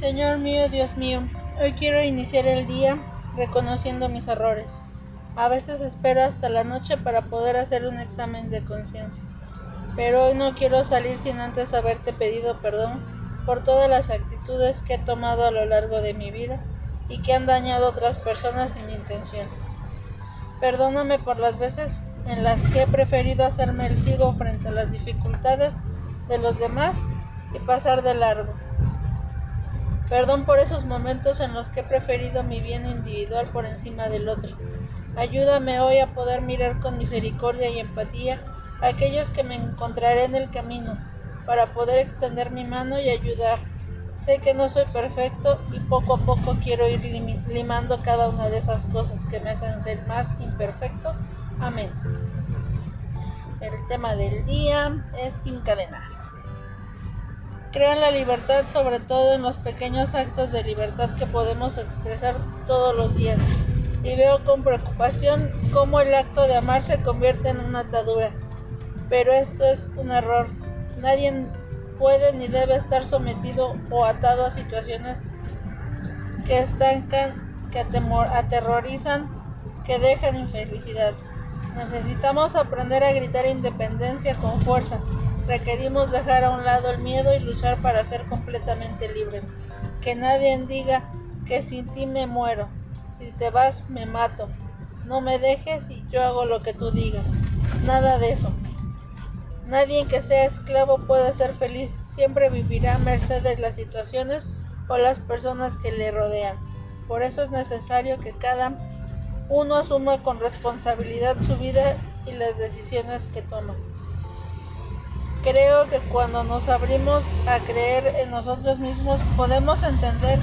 Señor mío, Dios mío, hoy quiero iniciar el día reconociendo mis errores. A veces espero hasta la noche para poder hacer un examen de conciencia, pero hoy no quiero salir sin antes haberte pedido perdón por todas las actitudes que he tomado a lo largo de mi vida y que han dañado a otras personas sin intención. Perdóname por las veces en las que he preferido hacerme el ciego frente a las dificultades de los demás y pasar de largo. Perdón por esos momentos en los que he preferido mi bien individual por encima del otro. Ayúdame hoy a poder mirar con misericordia y empatía a aquellos que me encontraré en el camino, para poder extender mi mano y ayudar. Sé que no soy perfecto y poco a poco quiero ir limando cada una de esas cosas que me hacen ser más imperfecto. Amén. El tema del día es sin cadenas. Crean la libertad sobre todo en los pequeños actos de libertad que podemos expresar todos los días. Y veo con preocupación cómo el acto de amar se convierte en una atadura. Pero esto es un error. Nadie puede ni debe estar sometido o atado a situaciones que estancan, que aterrorizan, que dejan infelicidad. Necesitamos aprender a gritar independencia con fuerza Requerimos dejar a un lado el miedo y luchar para ser completamente libres. Que nadie diga que sin ti me muero. Si te vas, me mato. No me dejes y yo hago lo que tú digas. Nada de eso. Nadie que sea esclavo puede ser feliz. Siempre vivirá a merced de las situaciones o las personas que le rodean. Por eso es necesario que cada uno asuma con responsabilidad su vida y las decisiones que toma. Creo que cuando nos abrimos a creer en nosotros mismos podemos entender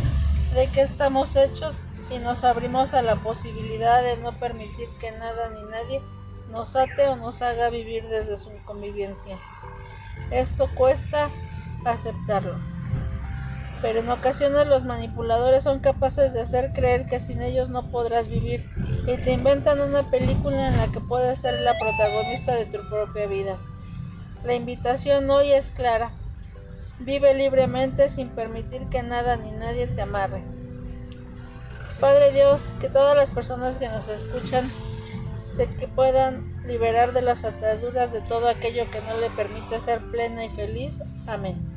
de qué estamos hechos y nos abrimos a la posibilidad de no permitir que nada ni nadie nos ate o nos haga vivir desde su convivencia. Esto cuesta aceptarlo. Pero en ocasiones los manipuladores son capaces de hacer creer que sin ellos no podrás vivir y te inventan una película en la que puedes ser la protagonista de tu propia vida. La invitación hoy es clara. Vive libremente sin permitir que nada ni nadie te amarre. Padre Dios, que todas las personas que nos escuchan se que puedan liberar de las ataduras de todo aquello que no le permite ser plena y feliz. Amén.